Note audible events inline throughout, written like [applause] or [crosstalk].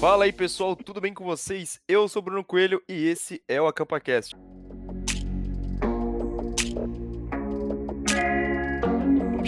Fala aí pessoal, tudo bem com vocês? Eu sou Bruno Coelho e esse é o AcampaCast.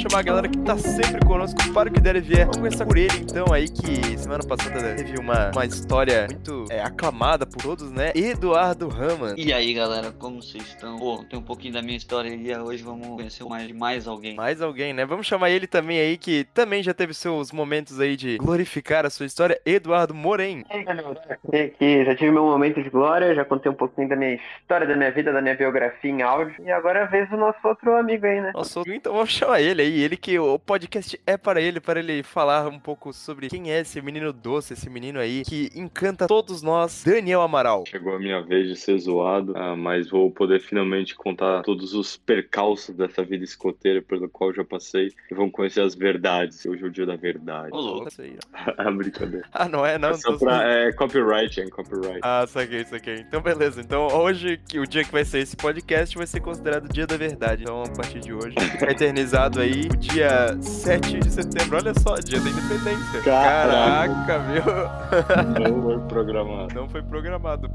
Chamar a galera que tá sempre conosco para o que der e vier. Vamos começar por ele então aí, que semana passada teve uma, uma história muito é, aclamada por todos, né? Eduardo Raman. E aí galera, como vocês estão? Pô, tem um pouquinho da minha história e hoje vamos conhecer mais mais alguém. Mais alguém, né? Vamos chamar ele também aí, que também já teve seus momentos aí de glorificar a sua história, Eduardo Moren. E aí, galera, aqui, já tive meu momento de glória, já contei um pouquinho da minha história, da minha vida, da minha biografia em áudio. E agora é a vez do nosso outro amigo aí, né? Nosso, então vamos chamar ele aí, ele que o podcast é para ele, para ele falar um pouco sobre quem é esse menino doce, esse menino aí que encanta todos nós, Daniel Amaral. Chegou a minha vez de ser zoado, ah, mas vou poder finalmente contar todos os percalços dessa vida escoteira pelo qual já passei e vão conhecer as verdades. Hoje é o dia da verdade. Ô, louco. Aí. [laughs] Ah, brincadeira. Ah, não é? Não, É só tô- pra, é copyright, é copyright. Ah, saquei, saquei. Então, beleza. Então, hoje, que o dia que vai sair esse podcast vai ser considerado o dia da verdade. Então, a partir de hoje, [laughs] eternizado aí o dia 7 de setembro. Olha só, dia da independência. Caraca. Caraca, viu? Não foi programado. Não foi programado.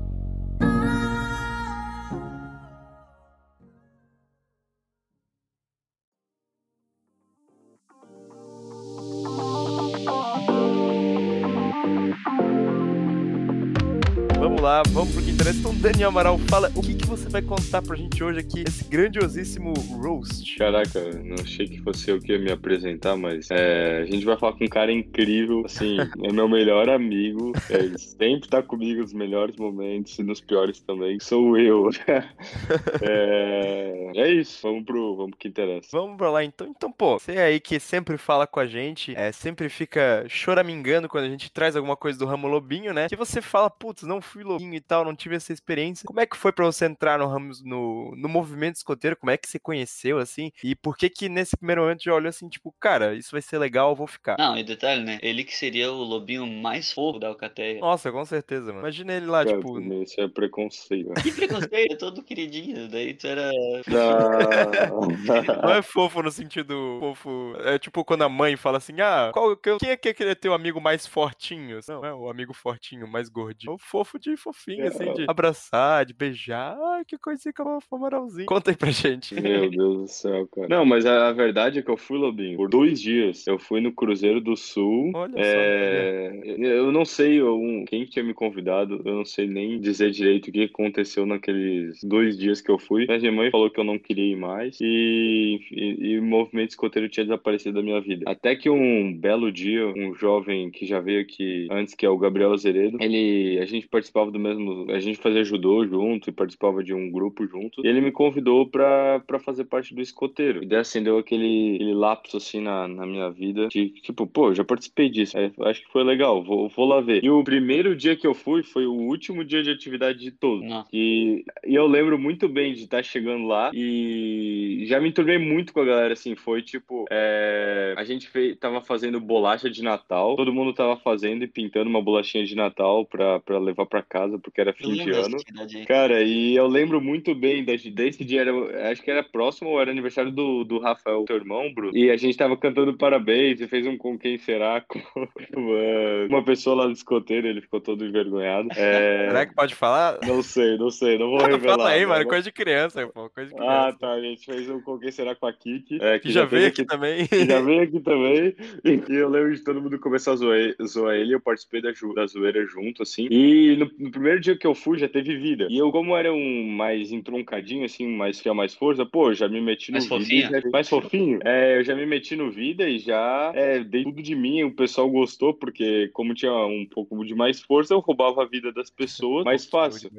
Daniel Amaral, fala o que, que você vai contar pra gente hoje aqui, esse grandiosíssimo roast. Caraca, não achei que fosse eu que ia me apresentar, mas é, a gente vai falar com um cara incrível, assim, [laughs] é meu melhor amigo, é, ele sempre tá comigo nos melhores momentos e nos piores também, sou eu. [laughs] é, é isso, vamos pro, vamos pro que interessa. Vamos pra lá então. Então, pô, você aí que sempre fala com a gente, é, sempre fica choramingando quando a gente traz alguma coisa do ramo lobinho, né? Que você fala, putz, não fui lobinho e tal, não tive essa experiência. Como é que foi pra você entrar no no, no movimento escoteiro? Como é que você conheceu, assim? E por que que nesse primeiro momento já olhou assim, tipo, cara, isso vai ser legal, eu vou ficar? Não, e detalhe, né? Ele que seria o lobinho mais fofo da Alcateia. Nossa, com certeza, mano. Imagina ele lá, Cara, tipo, isso é preconceito. Que preconceito, é todo queridinho. Daí tu era. [laughs] Não é fofo no sentido fofo. É tipo quando a mãe fala assim: ah, qual, que- quem é que é teu amigo mais fortinho? Não, é o amigo fortinho, mais gordinho. É o fofo de fofinho, assim, de abraçar, de beijar. Ai, que coisinha que eu Amaralzinho. Conta aí pra gente. Meu Deus do céu, cara. Não, mas a, a verdade é que eu fui Lobinho por dois dias. Eu fui no Cruzeiro do Sul. Olha só, É, eu não sei eu- um, quem tinha me convidado, eu não sei nem dizer direito o que aconteceu naqueles dois dias que eu fui. Mas minha mãe falou que eu não queria ir mais e, e, e o movimento escoteiro tinha desaparecido da minha vida. Até que um belo dia, um jovem que já veio aqui antes, que é o Gabriel Azeredo, ele, a gente participava do mesmo, a gente fazia judô junto e participava de um grupo junto. E ele me convidou pra, pra fazer parte do escoteiro. E daí acendeu aquele, aquele lapso assim na, na minha vida de tipo, pô, já participei disso. Aí, acho que foi legal, vou, vou lá ver. E o primeiro dia que eu fui foi o último dia de atividade de todos. Nossa. E, e eu lembro muito bem de estar chegando lá e já me enturmei muito com a galera, assim, foi tipo, é, a gente fez, tava fazendo bolacha de Natal, todo mundo tava fazendo e pintando uma bolachinha de Natal pra, pra levar pra casa, porque era fim de ano. Aí. Cara, e eu lembro muito bem desse, desse dia, era, acho que era próximo ou era aniversário do, do Rafael, teu irmão, Bruno. E a gente tava cantando parabéns e fez um com quem será [laughs] com uma, uma pessoa lá do escoteiro, ele ficou todo envergonhado. É, Será que pode falar? não sei, não sei, não vou [laughs] revelar. Fala aí, mano. Coisa de criança, pô. Coisa de criança. Ah, tá, a gente fez um com quem será com a Kiki. é, que já teve veio aqui também. que já veio [laughs] aqui também. E eu lembro de todo mundo começar a zoar, zoar ele. Eu participei da, da zoeira junto, assim. E no, no primeiro dia que eu fui, já teve vida. E eu, como era um mais entroncadinho, assim, mais fiel, mais força, pô, já me meti no Mais vida. fofinho? já- mais fofinho. É, eu já me meti no vida e já é, dei tudo de mim. O pessoal gostou, porque como tinha um pouco de mais força, eu roubava a vida das pessoas mais fácil.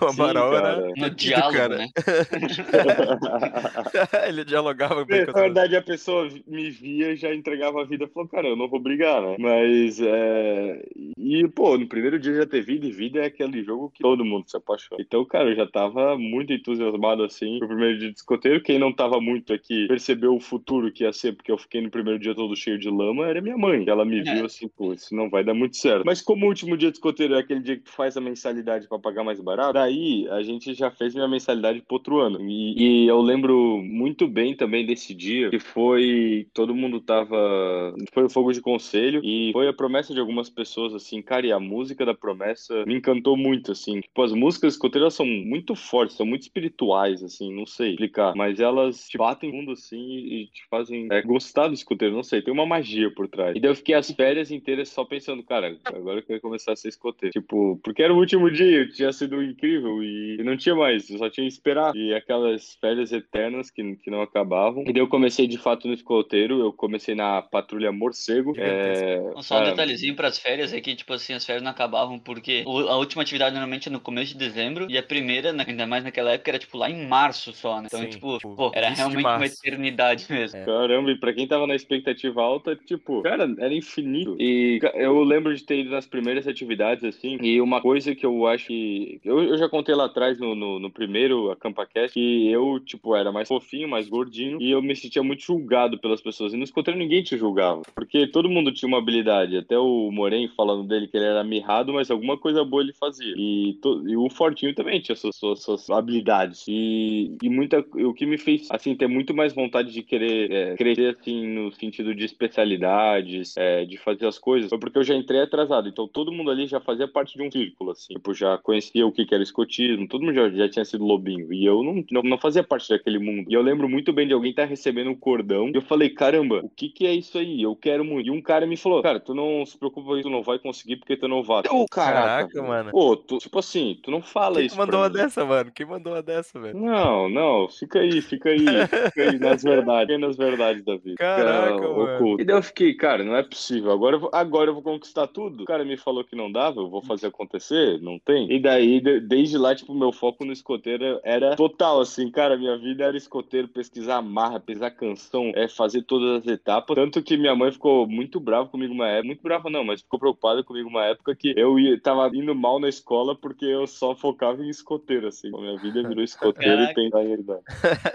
o Amaral [laughs] Sim, era. No diálogo, cara. né? [laughs] Ele dialogava bem Na verdade, a pessoa me via e já entregava a vida e falou, cara, eu não vou brigar, né? Mas, é... E, pô, no primeiro dia já ter vida, e vida é aquele jogo que todo mundo se apaixona. Então, cara, eu já tava muito entusiasmado assim pro primeiro dia de escoteiro. Quem não tava muito aqui percebeu o futuro que ia ser, porque eu fiquei no primeiro dia todo cheio de lama, era minha mãe. Ela me viu assim, pô, isso não vai dar muito certo. Mas como o último dia de escoteiro é aquele dia que tu faz a mensalidade para pagar mais barato, daí a gente já fez minha mensalidade pro outro ano. E, e eu lembro muito bem também desse dia, que foi. Todo mundo tava. Foi o fogo de conselho, e foi a promessa de algumas pessoas, assim, cara, e a música da promessa me encantou muito, assim. Tipo, as músicas escoteiras são muito fortes, são muito espirituais, assim, não sei explicar, mas elas te batem fundo, assim, e te fazem é, gostar do escoteiro, não sei, tem uma magia por trás. E daí eu fiquei as férias inteiras só pensando, cara, agora eu quero começar a ser escoteiro. Tipo, porque era o último dia, tinha sido incrível e não tinha mais, eu só tinha que esperar. E aquelas férias eternas que, que não acabavam. E daí eu comecei de fato no escoteiro, eu comecei na patrulha Morcego. É, só um cara... detalhezinho pras férias é que, tipo assim, as férias não acabavam porque a última atividade normalmente é no começo de dezembro e a primeira, né, ainda mais naquela época, era tipo lá em março só, né? Então, Sim, tipo, pô, era realmente uma eternidade mesmo. É. Caramba, e pra quem tava na expectativa alta, tipo, cara, era infinito. E eu lembro de ter ido nas primeiras atividades, assim, e uma coisa que eu acho que. Eu, eu já contei lá atrás no, no, no primeiro AcampaCast que eu, tipo, era mais fofinho, mais gordinho, e eu me sentia muito julgado pelas pessoas. E no escoteiro ninguém te julgava, porque todo mundo tinha uma habilidade. Até o Moren falando dele que ele era mirrado, mas alguma coisa boa ele fazia. E, to, e o Fortinho também tinha suas, suas, suas habilidades. E, e muita, o que me fez, assim, ter muito mais vontade de querer é, crescer, assim, no sentido de especialidades, é, de fazer as coisas, foi porque eu já entrei atrasado. Então todo mundo ali já fazia parte de um círculo, assim. Tipo, já conhecia o que, que era escotismo, todo mundo já, já tinha sido lobinho. E eu não, não, não, fazia parte daquele mundo. E eu lembro muito bem de alguém estar tá recebendo um cordão. E eu falei, caramba, o que, que é isso aí? Eu quero muito. E um cara me falou, cara, tu não se preocupa, tu não vai conseguir porque tu é novato. Eu, caraca, caraca mano. Pô, tu, tipo assim, tu não fala Quem isso. Quem mandou uma dessa, mano? Quem mandou uma dessa, velho? Não, não, fica aí, fica aí. fica aí nas [laughs] verdades, nas verdades da vida. Caraca, cara, mano. Oculto. E daí eu fiquei, cara, não é possível. Agora eu, vou, agora eu vou conquistar tudo. O cara me falou que não dava, eu vou fazer acontecer, não tem. E daí, de, desde lá, tipo, meu foco no escoteiro era total, assim, cara, minha vida era escoteiro, pesquisar marra, pesquisar canção, é fazer todas as etapas. Tanto que minha mãe ficou muito brava comigo uma época, muito brava não, mas ficou preocupada comigo uma época que eu ia, tava indo mal na escola porque eu só focava em escoteiro, assim. A minha vida virou escoteiro e pensar em herdade.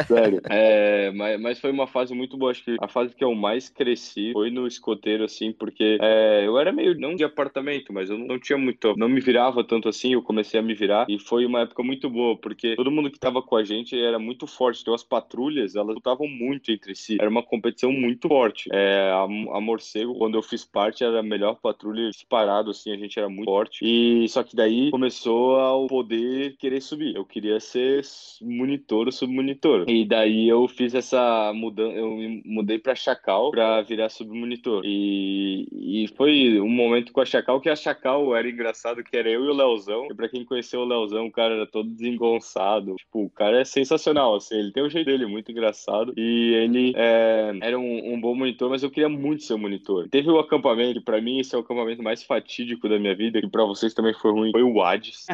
Sério. É, mas, mas foi uma fase muito boa. Acho que a fase que eu mais cresci foi no escoteiro, assim, porque é, eu era meio, não de apartamento, mas eu não tinha muito, não me virava tanto assim, eu comecei a me virar e foi uma época muito boa, porque todo mundo que tava com a gente era muito forte. Então as patrulhas, elas lutavam muito entre si. Era uma competição muito forte. É, a, a Morcego, quando eu fiz parte, era a melhor patrulha disparado, assim, a gente era muito forte. E só que daí começou a poder querer subir. Eu queria ser monitor ou submonitor. E daí eu fiz essa mudança, eu mudei pra Chacal pra virar submonitor. E, e foi um momento com a Chacal que a Chacal era engraçado, que era eu e o Leozão. E pra quem conheceu o Leozão, o cara era todo desengonçado. Tipo, o cara é sensacional, assim, ele tem o jeito dele muito engraçado. E ele é, era um, um, bom monitor, mas eu queria muito ser um monitor. Teve o acampamento, pra mim esse é o acampamento mais fatídico da minha vida, que pra vocês também foi ruim, foi o Hades.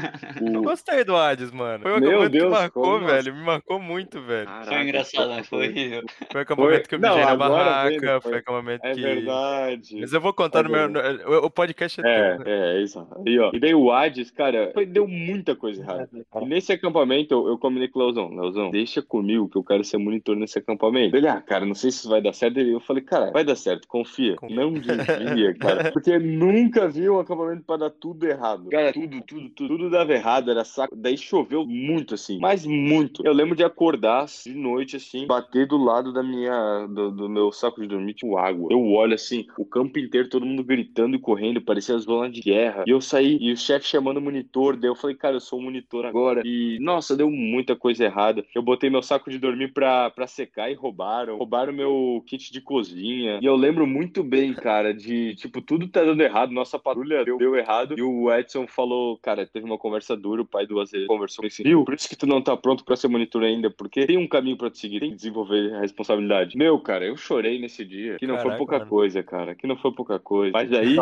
O... [laughs] Eu gostei do Hades, mano. Foi um Meu Deus, que marcou, velho. Me marcou muito, velho. Caraca, foi engraçado, né? Foi. Foi acampamento foi... que eu me na barraca, foi, foi acampamento é que. É verdade. Mas eu vou contar é no meu. O podcast é, é teu. É, é isso. E, ó, e daí o Hades, cara, foi, deu muita coisa errada. E nesse acampamento eu, eu combinei com o Leozão. Leozão, deixa comigo que eu quero ser monitor nesse acampamento. Ele, ah, cara, não sei se isso vai dar certo. Eu falei, cara, vai dar certo, confia. confia. Não [laughs] desvia, cara. Porque nunca vi um acampamento pra dar tudo errado. Cara, tudo, tudo, tudo, tudo dava errado, era saco. Daí choveu muito, assim, mas muito. Eu lembro de acordar de noite, assim, bater do lado da minha, do, do meu saco de dormir, tipo água. Eu olho, assim, o campo inteiro, todo mundo gritando e correndo, parecia zona de guerra. E eu saí, e o chefe chamando o monitor, daí eu falei, cara, eu sou o monitor agora. E, nossa, deu muita coisa errada. Eu botei meu saco de dormir pra, pra secar e roubaram. Roubaram meu kit de cozinha. E eu lembro muito bem, cara, de, tipo, tudo tá dando errado. Nossa patrulha deu, deu errado. E o Edson falou, cara, teve uma conversa dura, o pai do Azevedo conversou com esse viu? Por isso que tu não tá pronto pra ser monitor ainda, porque tem um caminho pra te seguir, tem que desenvolver a responsabilidade. Meu, cara, eu chorei nesse dia. Que não Caraca, foi pouca mano. coisa, cara. Que não foi pouca coisa. Mas aí.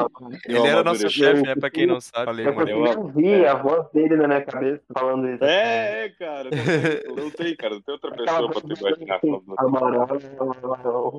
Ele era nosso chefe, né? Pra quem não sabe. Falei, eu mano, eu ouvi a voz dele na minha cabeça falando isso. É, é, cara. Não tem, cara. Não tem outra pessoa pra te imaginar falando. Amaral,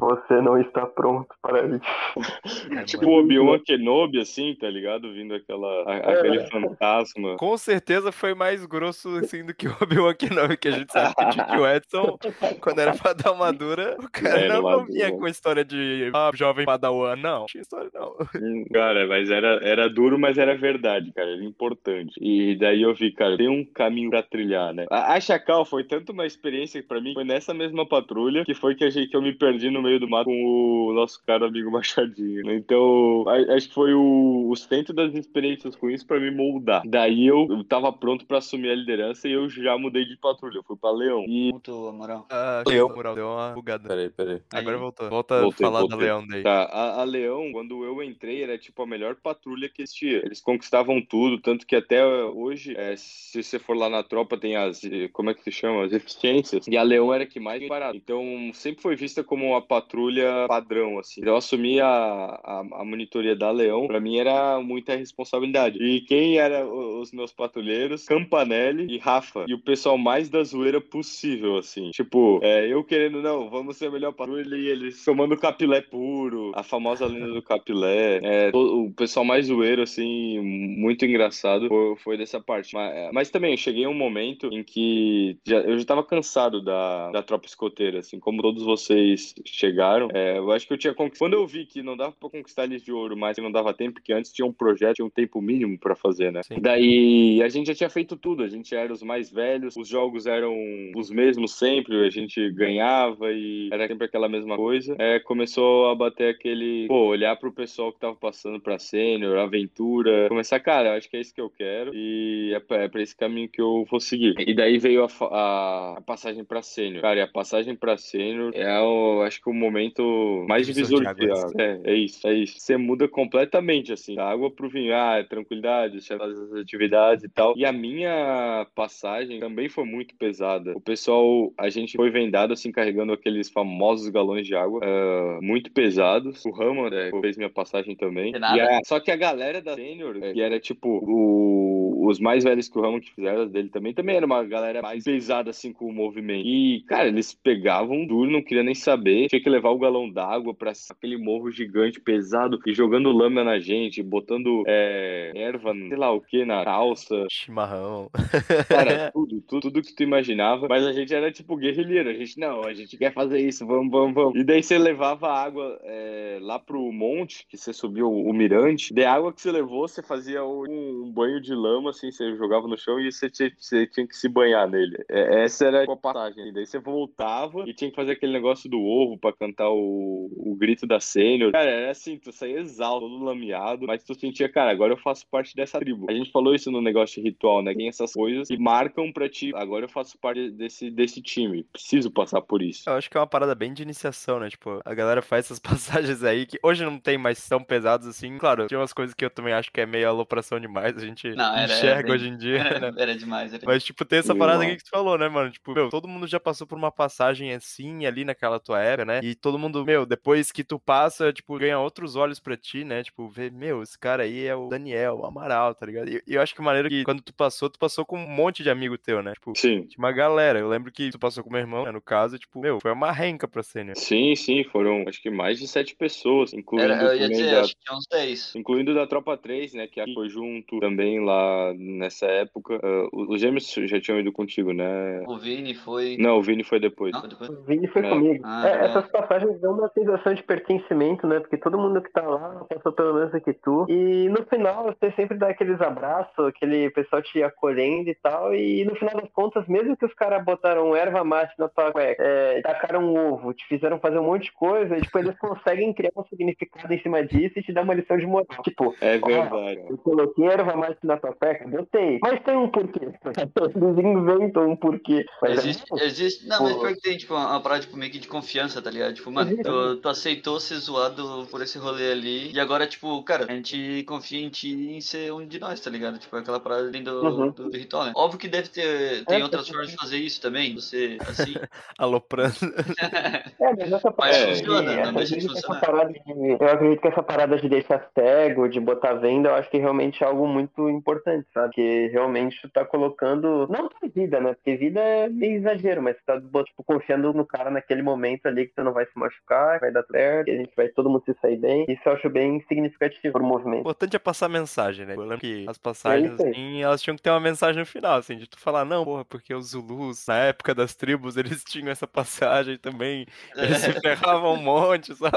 você não está pronto para isso. [laughs] tipo o Obi-Wan Kenobi, assim, tá ligado? Vindo aquela aquela, a, aquele é. Fantasma. Com certeza foi mais grosso assim do que o Obi-Wan Kenobi, que a gente sabe que o Edson, quando era pra dar uma dura, o cara não, não vinha com a história de ah, jovem padawan, não. Não tinha história, não. Hum, cara, mas era, era duro, mas era verdade, cara. Era importante. E daí eu vi, cara, tem um caminho pra trilhar, né? A, a Chacal foi tanto uma experiência pra mim, foi nessa mesma patrulha que foi que, a gente, que eu me perdi no meio do mato com o nosso cara amigo Machadinho. Né? Então, acho que foi o, o centro das experiências ruins pra me moldar. Daí eu, eu tava pronto pra assumir a liderança e eu já mudei de patrulha. Eu fui pra Leão. E... Voltou, moral. Ah, Leão. Moral, deu uma bugada. Peraí, peraí. Agora voltou. Volta voltei, a falar voltei. da Leão daí. Tá, a, a Leão, quando eu entrei, era tipo a melhor patrulha que existia. Eles conquistavam tudo, tanto que até hoje, é, se você for lá na tropa, tem as. Como é que se chama? As eficiências. E a Leão era que mais parado. Então, sempre foi vista como uma patrulha padrão, assim. Então, eu assumi a, a, a monitoria da Leão, pra mim era muita responsabilidade. E quem era os meus patrulheiros? Campanelli e Rafa. E o pessoal mais da zoeira possível, assim. Tipo, é, eu querendo, não, vamos ser a melhor patrulha e eles tomando capilé puro, a famosa lenda do capilé. É, o pessoal mais zoeiro, assim, muito engraçado foi, foi dessa parte. Mas, mas, também, eu cheguei a um momento em que já, eu já tava cansado da, da tropa escoteira, assim, como todos vocês chegaram. É, eu acho que eu tinha conquistado. Quando eu vi que não dava pra conquistar eles de ouro, mas não dava tempo, porque antes tinha um projeto, tinha um tempo mínimo para fazer, né? Sim. Daí a gente já tinha feito tudo, a gente era os mais velhos, os jogos eram os mesmos sempre, a gente ganhava e era sempre aquela mesma coisa. É, começou a bater aquele, pô, olhar pro pessoal que tava passando pra sênior, aventura, começar, cara, eu acho que é isso que eu quero e é pra, é pra esse caminho que eu vou seguir. E daí veio a, a, a passagem pra sênior. Cara, e a passagem pra sênior é, o, acho que o momento mais divisor de água. É, é isso, é isso. Você muda completamente, assim, da água pro vinho, ah, é tranquilidade, você as atividades e tal. E a minha passagem também foi muito pesada. O pessoal, a gente foi vendado, assim, carregando aqueles famosos galões de água, uh, muito pesados. O Rama né, fez minha passagem também. E a, só que a galera da Senior, que era tipo o, os mais velhos que o Rama que fizeram dele também, também era uma galera mais pesada assim com o movimento. E, cara, eles pegavam duro, não queria nem saber. Tinha que levar o galão d'água pra aquele morro gigante, pesado, e jogando lâmina na gente, botando é, erva, sei lá o que, na calça. Chimarrão. Cara, [laughs] tudo, tudo, tudo que tu imaginava. Mas a gente era tipo guerrilheiro. A gente, não, a gente quer fazer isso, vamos, vamos, vamos. E daí você levava água é, lá pro monte, que você subiu o mirante, de água que você levou, você fazia um, um, banho de lama, assim, você jogava no chão e você tinha, você tinha que se banhar nele. É, essa era a passagem. E daí você voltava e tinha que fazer aquele negócio do ovo para cantar o, o grito da sênior. Cara, era assim, tu saía exausto, todo lameado, mas tu sentia, cara, agora eu faço parte dessa tribo. A gente falou isso no negócio de ritual, né? Tem essas coisas que marcam pra ti, agora eu faço parte desse, desse time. Preciso passar por isso. Eu acho que é uma parada bem de iniciação, né? Tipo, a galera faz essas [laughs] passagens aí que hoje não tem mais tão pesados assim. Claro, tinha umas coisas que eu também acho que é meio alopração demais, a gente não, era, enxerga era, hoje em dia, era, [laughs] né? Era demais. Era... Mas, tipo, tem essa parada aqui que tu falou, né, mano? Tipo, meu, todo mundo já passou por uma passagem assim ali naquela tua era, né? E todo mundo, meu, depois que tu passa, tipo, ganha outros olhos pra ti, né? Tipo, ver, meu, esse cara aí é o Daniel, o Amaral, tá ligado? E eu acho que maneiro que quando tu passou, tu passou com um monte de amigo teu, né? Tipo, sim. Tinha uma galera. Eu lembro que tu passou com meu irmão, né? no caso, tipo, meu, foi uma renca pra cena. Sim, sim, foram acho que mais de sete pessoas, incluindo. Era, eu ia dizer, da... acho que tinha uns dez. Incluindo da Tropa 3, né? Que foi junto também lá nessa época. Uh, os gêmeos já tinham ido contigo, né? O Vini foi. Não, o Vini foi depois. Não, depois? O Vini foi é. comigo. Ah, é, essas passagens dão uma sensação de pertencimento, né? Porque todo mundo que tá lá passou pelo menos que tu. E no final, você sempre dá aqueles abraços, aquele pessoal te acolhendo e tal. E no final das contas, mesmo que os caras botaram erva mate na tua cueca, é, tacaram um ovo, te fizeram fazer um monte de coisa, e depois eles conseguem criar um significado em cima disso e te dar uma lição de moral. Tipo, é verdade. eu coloquei erva mate na tua cueca, botei. Mas tem um porquê. [laughs] Eles inventam um porquê. Mas existe, é, existe. Não, mas pior que tem, tipo, uma parada tipo, meio que de confiança, tá ligado? Tipo, mano, tu, tu aceitou ser zoado por esse rolê ali. E agora, tipo, cara, a gente confia em ti em ser um de nós, tá ligado? Tipo, aquela parada ali do, uhum. do, do, ritual, né? Óbvio que deve ter. Tem é, outras formas de fazer isso também. Você, assim. [laughs] Aloprando. é, mas essa parada. Mas funciona, não deixa de funcionar. De, eu acredito que essa parada de deixar cego, de botar venda, eu acho que realmente é algo muito importante importante, sabe? Que realmente tu tá colocando, não pra vida, né? Porque vida é meio exagero, mas tu tá, tipo, confiando no cara naquele momento ali que tu não vai se machucar, vai dar certo, que a gente vai todo mundo se sair bem. Isso eu acho bem significativo pro movimento. O importante é passar mensagem, né? Eu lembro que as passagens, assim, elas tinham que ter uma mensagem no final, assim, de tu falar, não, porra, porque os Zulus, na época das tribos, [laughs] eles tinham essa passagem também, [laughs] eles se ferravam um monte, só,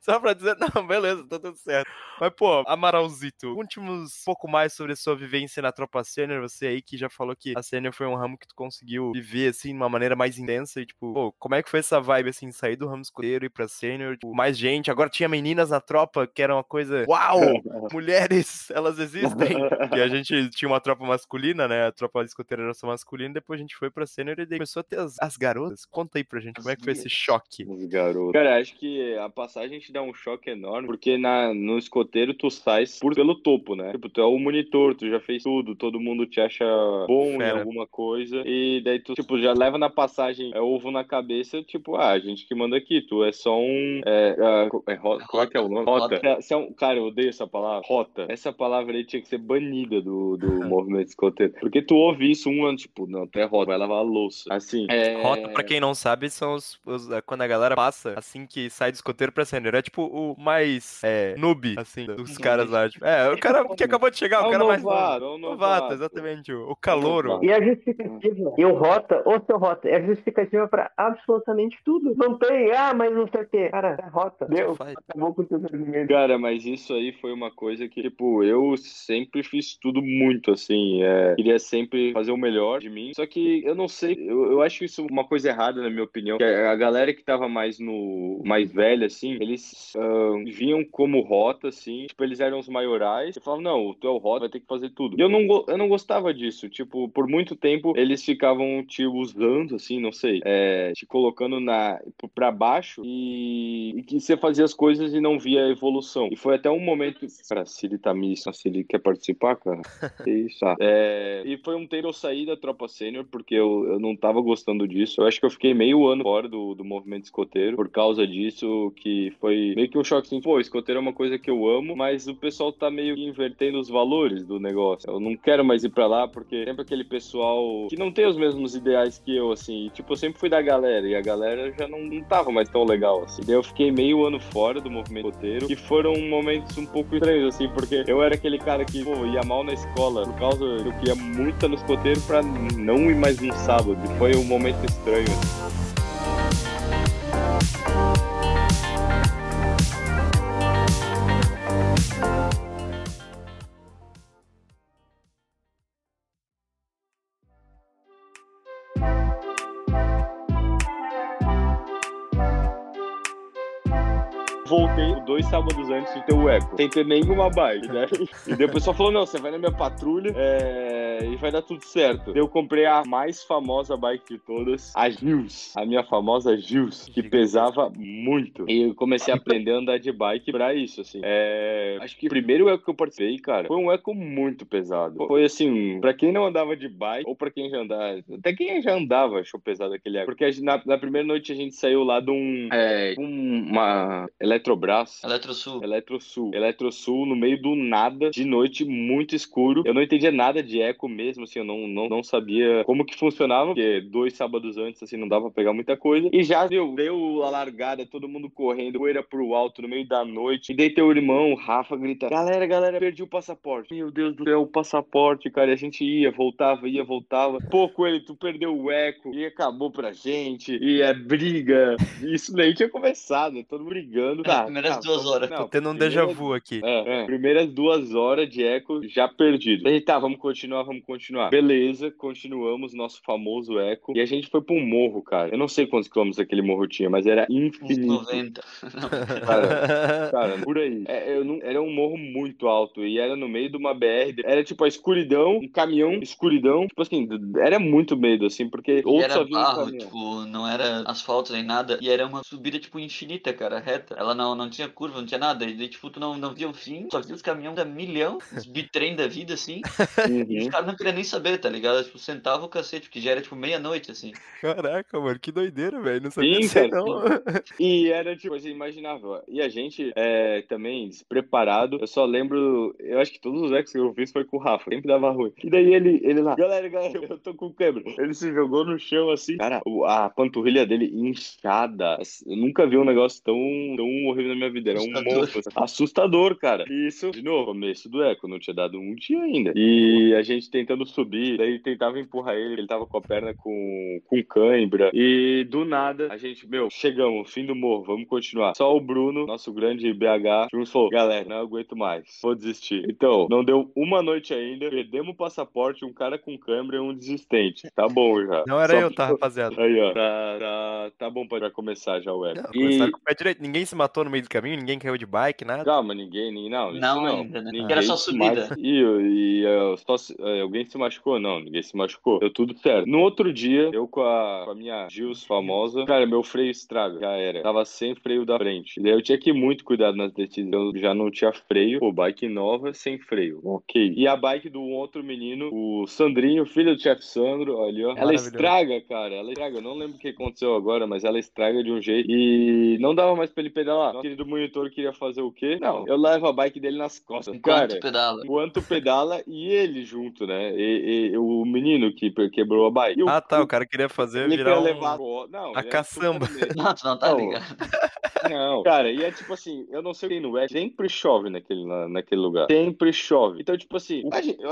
só pra dizer, não, beleza, tá tudo certo. Mas, pô, Amaralzito, últimos um pouco mais sobre a sua vivência na tropa sênior, você aí que já falou que a sênior foi um ramo que tu conseguiu viver, assim, de uma maneira mais intensa e, tipo, pô, como é que foi essa vibe, assim, sair do ramo escudeiro e ir pra sênior, tipo, mais gente, agora tinha meninas na tropa, que era uma coisa, uau, [laughs] mulheres, elas existem, e a gente tinha uma tropa masculina, né, a tropa escoteira era só masculina, depois a gente foi pra sênior e daí começou a ter as, as garotas, conta aí pra gente, como é que foi esse choque? Os garotos. Cara, acho que a passagem te dá um choque enorme, porque na, no escoteiro tu sai por, pelo topo, né, tipo, tu é o monitor, tu já fez tudo, todo mundo te acha bom Fera. em alguma coisa, e daí tu, tipo, já leva na passagem é, ovo na cabeça, tipo, ah, a gente que manda aqui, tu é só um. É, é, é, rota, qual é que é o nome? Rota. rota. É, um, cara, eu odeio essa palavra, rota. Essa palavra aí tinha que ser banida do, do movimento escoteiro. Porque tu ouve isso um ano, tipo, não, tu é rota, vai lavar a louça. Assim. É... Rota, pra quem não sabe, são os, os, é, Quando a galera passa, assim que sai do escoteiro pra sênior. É tipo o mais é, noob, assim, dos caras lá. Tipo, é, o cara que acabou de chegar, o cara mais. Novato, novo. novato, exatamente. O, o calouro. E a justificativa, e o rota, ou seu rota, é a justificativa pra absolutamente tudo. Não tem, ah, mas não sei o quê. Cara, é rota. Deu. Acabou com teus argumentos. Cara, mas isso aí foi uma coisa que, tipo, eu sempre fiz tudo muito, assim. É, queria sempre fazer o melhor de mim. Só que eu não sei, eu, eu acho isso uma coisa errada, na minha opinião. Que a galera que tava mais no. mais velha, assim, eles uh, vinham como rota, assim. Tipo, eles eram os maiorais. E falavam, não, tu é o rota, vai ter que fazer tudo. E eu não, eu não gostava disso. Tipo, por muito tempo eles ficavam te usando, assim, não sei, é, te colocando na para baixo e, e, que você fazia as coisas e não via a evolução. E foi até um momento. Cara, Siri tá misto, a Siri quer participar, cara? [laughs] Isso. Tá. É, e foi um ter eu sair da tropa sênior porque eu, eu não tava gostando disso. Eu acho que eu fiquei meio ano fora do, do movimento escoteiro por causa disso, que foi meio que um choque assim. Pô, escoteiro é uma coisa que eu amo, mas o pessoal tá meio invertendo os valores do negócio. Eu não quero mais ir pra lá porque sempre aquele pessoal que não tem os mesmos ideais que eu, assim. E, tipo, eu sempre fui da galera e a galera já não, não tava mais tão legal, assim. Daí eu fiquei meio ano fora do movimento roteiro e foram momentos um pouco estranhos, assim, porque eu era aquele cara que, pô, ia mal na escola por causa eu ia muito no escoteiro pra não ir mais no sábado. Foi um momento estranho, voltei dois sábados antes de ter o Eco, sem ter nenhuma bike, né? [laughs] E depois pessoal falou: não, você vai na minha patrulha é... e vai dar tudo certo. Eu comprei a mais famosa bike de todas, a Gils, a minha famosa Gils, que pesava muito. E eu comecei a aprender a andar de bike pra isso, assim. É... Acho que o primeiro Eco que eu participei, cara, foi um Eco muito pesado. Foi assim, pra quem não andava de bike, ou pra quem já andava, até quem já andava achou pesado aquele Eco. Porque na, na primeira noite a gente saiu lá de um. É, uma Eletrobras. Eletrosul. Eletrosul. Eletrosul no meio do nada, de noite, muito escuro. Eu não entendia nada de eco mesmo, assim, eu não, não, não sabia como que funcionava, porque dois sábados antes, assim, não dava pra pegar muita coisa. E já deu, deu a largada, todo mundo correndo, poeira pro alto no meio da noite. E daí teu irmão, o Rafa, grita: Galera, galera, perdi o passaporte. Meu Deus do céu, o passaporte, cara. E a gente ia, voltava, ia, voltava. Pouco ele, tu perdeu o eco e acabou pra gente. E é briga. Isso nem tinha começado, todo brigando. Tá, primeiras tá, duas horas. Não, Tô tendo um déjà vu aqui. É, é, primeiras duas horas de eco já perdido. E tá, vamos continuar, vamos continuar. Beleza, continuamos nosso famoso eco. E a gente foi pra um morro, cara. Eu não sei quantos quilômetros aquele morro tinha, mas era infinito. 90. [laughs] [laughs] cara, cara, por aí. É, não, era um morro muito alto e era no meio de uma BR. Era tipo a escuridão, um caminhão, escuridão. Tipo assim, era muito medo, assim, porque outro era barro, um tipo, não era asfalto nem nada. E era uma subida, tipo, infinita, cara, reta. Ela não, não tinha curva, não tinha nada. E daí, tipo, tu não, não via o fim, só via os caminhões da milhão, os bitrem da vida, assim. Uhum. [laughs] E os cara não queria nem saber, tá ligado? Tipo, sentava o cacete, porque já era tipo meia-noite, assim. Caraca, mano, que doideira, velho. Não sabia sim, cara, não. E era tipo, assim, imaginava. E a gente é, também, despreparado, eu só lembro, eu acho que todos os ex que eu fiz foi com o Rafa, sempre dava ruim. E daí ele, ele lá, galera, galera, eu tô com quebra. Ele se jogou no chão assim, cara, a panturrilha dele inchada. Eu nunca vi um negócio tão, tão horrível na minha vida. Era um monstro. Assim. Assustador, cara. Isso, de novo, começo do eco, não tinha dado um dia ainda. E a gente tentando subir, daí tentava empurrar ele, ele tava com a perna com, com cãibra. E do nada, a gente, meu, chegamos, fim do morro, vamos continuar. Só o Bruno, nosso grande BH, falou: galera, não aguento mais, vou desistir. Então, não deu uma noite ainda, perdemos o passaporte, um cara com câmera e um desistente. Tá bom já. Não era Só eu, tá, rapaziada. Aí, ó. Tá, tá, tá bom pra começar já o eco. e... com o pé direito. Ninguém se matou no meio do caminho, ninguém caiu de bike, nada. Calma, ninguém, ninguém não. Não, não, ainda, né? Ninguém era só subida. E, e uh, só, uh, alguém se machucou? Não, ninguém se machucou. Deu tudo certo. No outro dia, eu com a, com a minha Gils famosa, cara, meu freio estraga. Já era. Tava sem freio da frente. E daí eu tinha que ir muito cuidado nas decisões. Eu já não tinha freio. Pô, bike nova, sem freio. Ok. E a bike do outro menino, o Sandrinho, filho do chefe Sandro, olha, ó. Ela estraga, cara. Ela estraga. Eu não lembro o que aconteceu agora, mas ela estraga de um jeito. E não dava mais pra ele pedalar. O querido monitor queria fazer o quê? Não, eu levo a bike dele nas costas. Enquanto cara, pedala. Enquanto pedala e ele junto, né? E, e, o menino que quebrou a bike. ah, tá. O cara queria fazer ele virar queria um... levar... Não, a caçamba. Não, [laughs] tu não tá ligado. [laughs] Não, cara, e é tipo assim, eu não sei quem no é, sempre chove naquele, na, naquele lugar. Sempre chove. Então, tipo assim,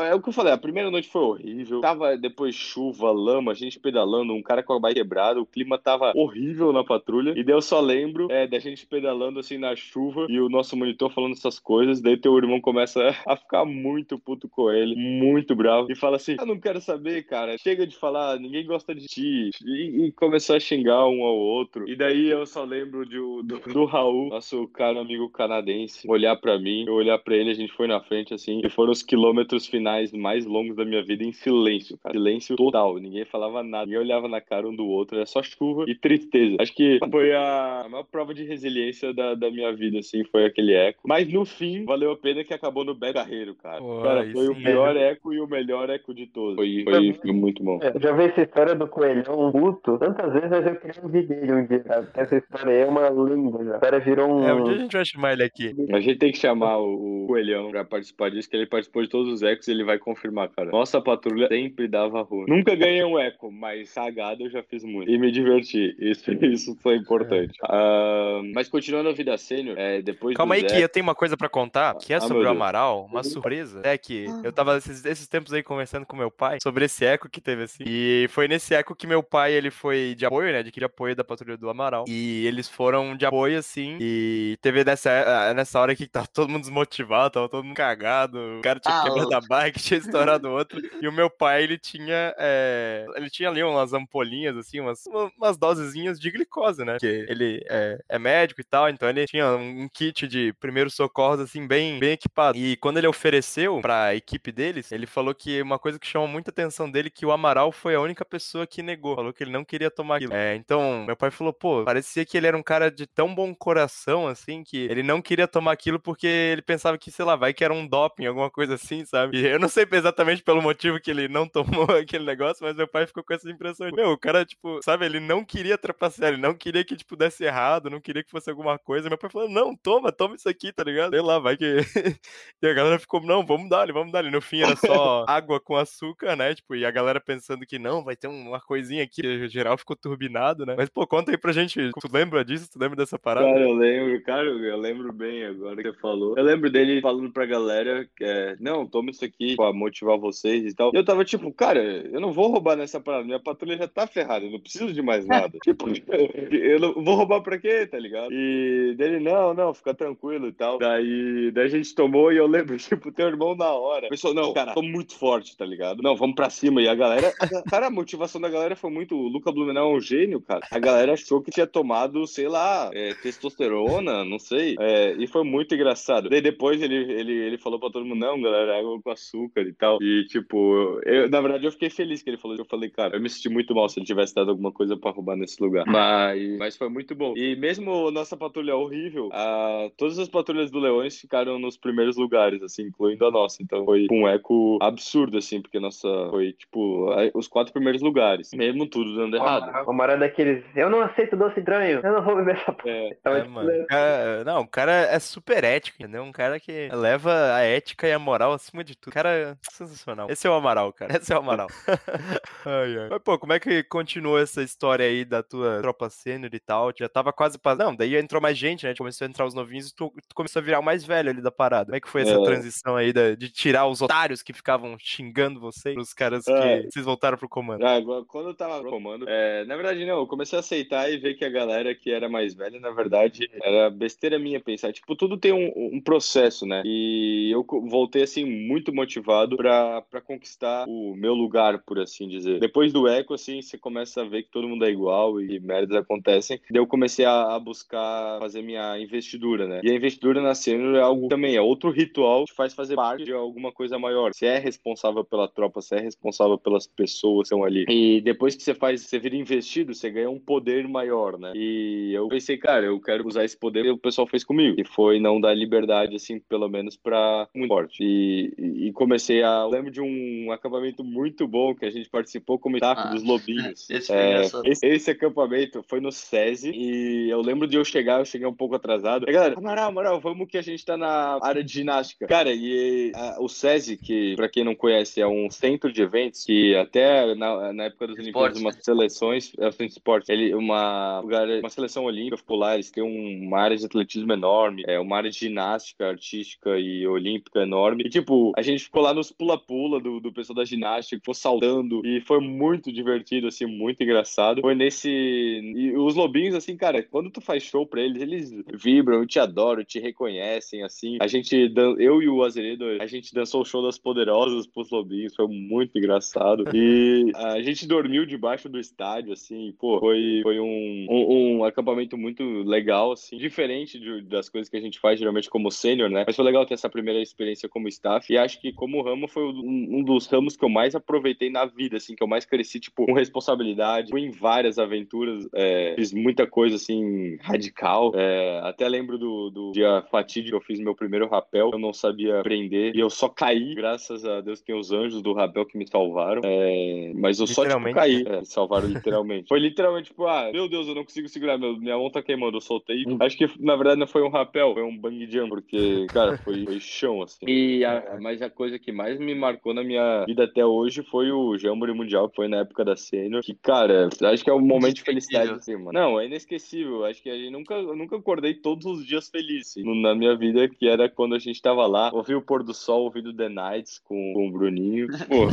é o que eu falei, a primeira noite foi horrível. Tava depois chuva, lama, a gente pedalando, um cara com a bike quebrada, o clima tava horrível na patrulha. E daí eu só lembro é, da gente pedalando assim na chuva e o nosso monitor falando essas coisas. Daí teu irmão começa [laughs] a ficar muito puto com ele, muito bravo, e fala assim: Eu não quero saber, cara, chega de falar, ninguém gosta de ti. E, e começou a xingar um ao outro. E daí eu só lembro de, do, do Raul, nosso caro amigo canadense, olhar para mim, eu olhar para ele, a gente foi na frente assim, e foram os quilômetros finais mais longos da minha vida em silêncio, cara. Silêncio total, ninguém falava nada, ninguém olhava na cara um do outro, era só chuva e tristeza. Acho que foi a maior prova de resiliência da, da minha vida, assim, foi aquele eco. Mas no fim, valeu a pena que acabou no Beto Carreiro, cara. Pô, cara, foi o pior eco e o melhor eco de todos. Foi, foi, foi muito bom. É, já vi essa história do coelhão puto tantas vezes, eu queria ouvir dele um dia. Essa história aí é uma linda já. O cara virou um. É, um dia a gente vai chamar ele aqui. A gente tem que chamar o, o Coelhão pra participar disso, que ele participou de todos os ecos e ele vai confirmar, cara. Nossa patrulha sempre dava ruim. Nunca ganhei um eco, mas sagado eu já fiz muito. E me diverti. Isso, [laughs] isso foi importante. É. Uh, mas continuando a vida sênior, é, depois Calma aí, que eu tenho uma coisa pra contar, que é ah, sobre o Amaral, uma surpresa. É que eu tava esses, esses tempos aí conversando com meu pai sobre esse eco que teve assim. E foi nesse eco que meu pai, ele foi de apoio, né? De que de apoio da patrulha do Amaral. E eles foram de apoio, assim. E teve nessa, eh, nessa hora que tava todo mundo desmotivado, tava todo mundo cagado. O cara tinha ah, quebrado a bike, tinha estourado [laughs] outro. E o meu pai, ele tinha. É, ele tinha ali umas ampolinhas, assim, umas, umas dosezinhas de glicose, né? Porque ele é, é médico e tal, então ele tinha um kit de primeiros socorros, assim, bem, bem equipado. E quando ele ofereceu pra equipe deles, ele falou que uma coisa que chamou muita atenção dele que o Amaral foi a única pessoa que negou. Falou que ele não queria tomar aquilo. É, então, meu pai falou, pô, parecia que ele era um cara de tão bom coração, assim, que ele não queria tomar aquilo porque ele pensava que, sei lá, vai que era um doping, alguma coisa assim, sabe? E eu não sei exatamente pelo motivo que ele não [laughs] tomou aquele negócio, mas meu pai ficou com essa impressão. Meu, o cara, tipo, sabe, ele não queria trapacear, ele não queria que, tipo, desse errado, não queria que fosse alguma coisa. Meu pai falou, não, toma, toma isso aqui, tá ligado? Sei lá, vai que. [laughs] e a galera ficou, não, vamos dar vamos dar No fim era só água com açúcar, né? Tipo, e a galera pensando que não, vai ter uma coisinha aqui. O geral ficou turbinado, né? Mas, pô, conta aí pra gente. Tu lembra disso? Tu lembra dessa parada? Cara, eu lembro, cara, eu lembro bem agora que você falou. Eu lembro dele falando pra galera que é, não, toma isso aqui pra motivar vocês e tal. E eu tava tipo, cara, eu não vou roubar nessa parada. Minha patrulha já tá ferrada, eu não preciso de mais nada. [laughs] tipo, [laughs] eu não vou roubar pra quê, tá ligado? E dele, não, não, fica tranquilo e tal. Daí, daí a gente tomou e eu lembro, [laughs] tipo, teu irmão na hora. Pensou, não, cara, tô muito forte, tá ligado? Não, vamos pra cima. E a galera, cara, a motivação da galera foi muito. O Luca Blumenau é um gênio, cara. A galera achou que tinha tomado, sei lá, é, testosterona, não sei. É, e foi muito engraçado. Daí depois ele, ele, ele falou pra todo mundo, não, galera, água com açúcar e tal. E, tipo, eu, na verdade eu fiquei feliz que ele falou. Eu falei, cara, eu me senti muito mal se ele tivesse dado alguma coisa pra roubar nesse lugar. Mas, mas foi muito bom. E mesmo nossa patrulha horrível, a, todas as patrulhas do Leões ficaram nos primeiros lugares, assim, incluindo a nossa. Então foi um eco absurdo, assim, porque nossa foi, tipo, os quatro primeiros lugares. Mesmo tudo dando errado. O Mara é daqueles, eu não aceito doce estranho, eu não vou beber essa porra. É, então, é, tipo, mano. Né? Cara, não, o cara é super ético, entendeu? Um cara que leva a ética e a moral acima de tudo. Cara, é sensacional. Esse é o Amaral, cara. Esse é o Amaral. [laughs] ai, ai. Mas, pô, como é que continuou essa história aí da tua tropa sênior e tal? Já tava quase passando. Não, daí entrou mais gente, né? Começou a entrar os novinhos e tu, tu, começou a virar o mais velho ali da parada. Como é que foi essa é. transição aí da, de tirar os otários que ficavam xingando vocês, os caras que é. vocês voltaram pro comando? Ah, quando eu tava no comando, é, na verdade não, eu comecei a aceitar e ver que a galera que era mais velha, na verdade, era besteira minha pensar. Tipo, tudo tem um, um processo, né? E eu voltei assim muito motivado para conquistar o meu lugar, por assim dizer. Depois do eco, assim, você começa a ver que todo mundo é igual e merdas acontecem. Daí eu comecei a, a buscar fazer minha investidura, né? E a investidura na cena é algo também, é outro ritual que faz fazer parte de alguma coisa maior. Você é responsável pela tropa, você é responsável pelas pessoas que estão ali. E depois que você faz, você vira investido, você ganha um poder maior, né? E eu pensei, cara, eu quero usar esse poder e o pessoal fez comigo. E foi não dar liberdade, assim, pelo menos pra um esporte. E, e comecei a. Eu lembro de um acampamento muito bom que a gente participou como staff ah, dos Lobinhos. [laughs] Esse, é, esse, esse, acampamento foi no SESI e eu lembro de eu chegar, eu cheguei um pouco atrasado. E, galera, Amaral, Amaral, vamos que a gente tá na área de ginástica. Cara, e a, o SESI, que pra quem não conhece, é um centro de eventos que até na, na época das Olimpíadas, umas seleções, é o esporte, ele, uma, uma seleção olímpica lá, eles têm uma área de atletismo enorme, é uma área de ginástica artística e olímpica enorme. E, tipo, a gente ficou lá nos pula-pula do, do pessoal da ginástica, ficou saltando e foi muito divertido, assim, muito engraçado. Foi nesse. E os lobinhos, assim, cara, quando tu faz show pra eles, eles vibram, te adoram, te reconhecem, assim. A gente, eu e o Azeredo, a gente dançou o show das poderosas pros lobinhos, foi muito engraçado. E a gente dormiu debaixo do estádio, assim, pô, foi, foi um, um, um acampamento muito legal, assim, diferente de, das coisas que a gente faz geralmente como sênior, né? Mas foi legal ter essa primeira experiência como staff. E acho que como ramo foi um, um dos ramos que eu mais aproveitei na vida, assim, que eu mais cresci, tipo, com responsabilidade. Fui em várias aventuras, é, fiz muita coisa, assim, radical. É, até lembro do, do dia fatídico que eu fiz meu primeiro rapel, eu não sabia aprender e eu só caí, graças a Deus tem os anjos do rapel que me salvaram. É, mas eu só, tipo, caí. É, salvaram literalmente. foi literalmente, tipo, ah, meu Deus, eu não consigo segurar, meu, minha mão tá queimando, eu soltei. Hum. Acho que, na verdade, não foi um rapel, foi um bang jump, porque, cara, foi, foi chão, assim. E a, mas a coisa que mais me marcou na minha vida até hoje foi o Jamboree Mundial, que foi na época da Sênior, que, cara, acho que é um momento de felicidade, assim, mano. Não, é inesquecível. Acho que a gente nunca, eu nunca acordei todos os dias feliz, assim, na minha vida, que era quando a gente tava lá, ouvi o pôr do sol, ouvindo The Nights com, com o Bruninho. [laughs] Pô,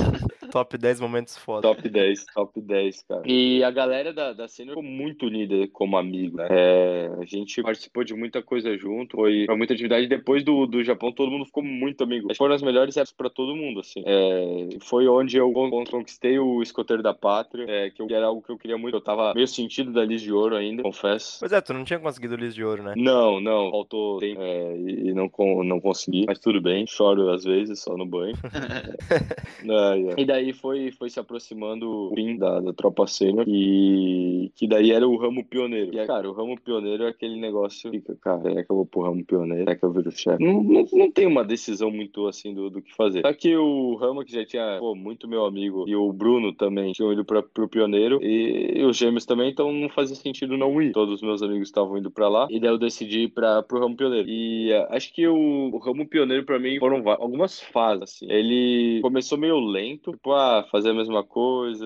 top 10 momentos foda. Top 10, top 10, cara. E a galera da, da Sênior ficou muito unida como amigo, né? É, a gente participou de muita coisa junto, foi, foi muita atividade. Depois do, do Japão, todo mundo ficou muito amigo. Foram as melhores épocas pra todo mundo, assim. É, foi onde eu conquistei o escoteiro da pátria, é, que, eu, que, era algo que eu queria muito. Eu tava meio sentido da Liz de Ouro ainda, confesso. Pois é, tu não tinha conseguido Liz de Ouro, né? Não, não. Faltou tempo é, e não, não consegui. Mas tudo bem, choro às vezes, só no banho. [laughs] [laughs] e daí foi, foi se aproximando o fim da, da tropa sênior e que daí era o ramo pioneiro. E, cara, o ramo pioneiro é aquele negócio, fica, cara, é que eu vou pro ramo pioneiro, é que eu viro chefe. Não, não, não tem uma decisão muito assim do, do que fazer. Só que o ramo que já tinha, pô, muito meu amigo e o Bruno também tinham ido pra, pro pioneiro e, e os gêmeos também, então não fazia sentido não ir. Todos os meus amigos estavam indo pra lá e daí eu decidi ir pra, pro ramo pioneiro. E uh, acho que o, o ramo pioneiro pra mim foram algumas fases, assim. Ele começou meio lento, tipo, ah, fazer a mesma coisa,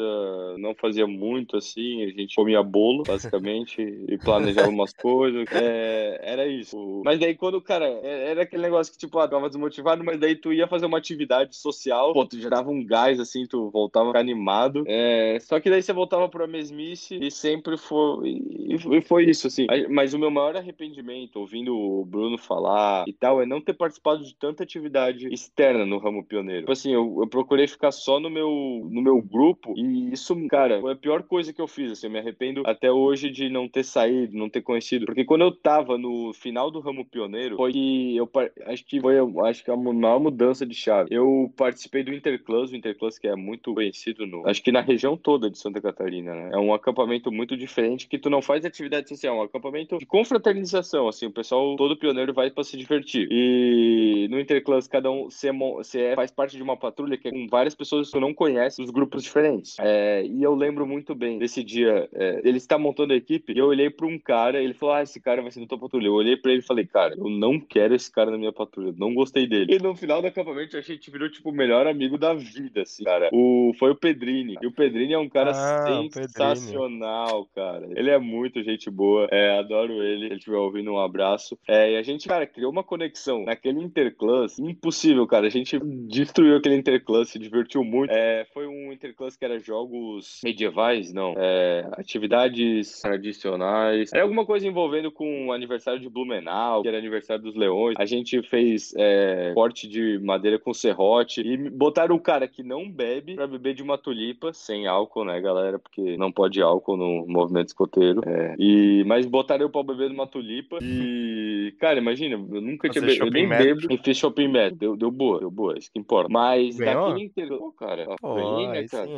não fazia muito assim, a gente comia bolo, basicamente, [laughs] e planejava umas coisas. É, era isso. Mas daí quando, cara, é, era aquele negócio que, tipo, ah, tava desmotivado, mas daí tu ia fazer uma atividade social, pô, tu gerava um gás, assim, tu voltava animado. É, só que daí você voltava pra mesmice e sempre foi. E foi isso, assim. Mas o meu maior arrependimento, ouvindo o Bruno falar e tal, é não ter participado de tanta atividade externa no ramo pioneiro. Tipo assim, eu, eu procurei ficar só no meu, no meu grupo e isso, cara, foi a pior coisa que eu fiz, assim. Eu me arrependo até hoje de não ter saído, não ter conhecido. Porque quando eu tava no final do ramo pioneiro, foi que eu acho que foi acho que a maior mudança de chave. Eu participei do Interclus, o Interclus que é muito conhecido no, acho que na região toda de Santa Catarina, né? É um acampamento muito diferente que tu não faz atividade social, é um acampamento de confraternização, assim, o pessoal todo pioneiro vai para se divertir. E no Interclus cada um você é, faz parte de uma patrulha que é com várias pessoas que tu não conhece, os grupos diferentes. É, e eu lembro muito bem desse dia, é, ele está montando a equipe e eu olhei para um cara, ele falou: "Ah, esse cara vai ser da tua patrulha". Eu olhei para ele e falei: "Cara, eu não quero esse cara na minha patrulha, não gostei dele". E no final do acampamento a gente virou tipo o melhor amigo da vida, assim, cara. O foi o Pedrini. E o Pedrini é um cara ah, sensacional, cara. Ele é muito gente boa. É, adoro ele. Ele estiver ouvindo, um abraço. É, e a gente, cara, criou uma conexão naquele Interclass impossível, cara. A gente destruiu aquele Interclass, se divertiu muito. É, foi um Interclass que era jogos medievais, não. É, atividades tradicionais. Era alguma coisa envolvendo com o aniversário de Blumenau, que era aniversário dos leões. A gente fez é, corte de madeira com serrote e botaram o cara que não bebe pra beber de uma tulipa, sem álcool, né, galera? Porque não pode álcool no movimento escoteiro. É. E, mas botaram eu pra beber de uma tulipa e, cara, imagina, eu nunca tinha bebido. Eu nem bebo e fiz shopping médio. Deu, deu boa, deu boa, isso que importa. Mas Ganhou? inteiro, pô, cara, ó, ganhei, né, cara?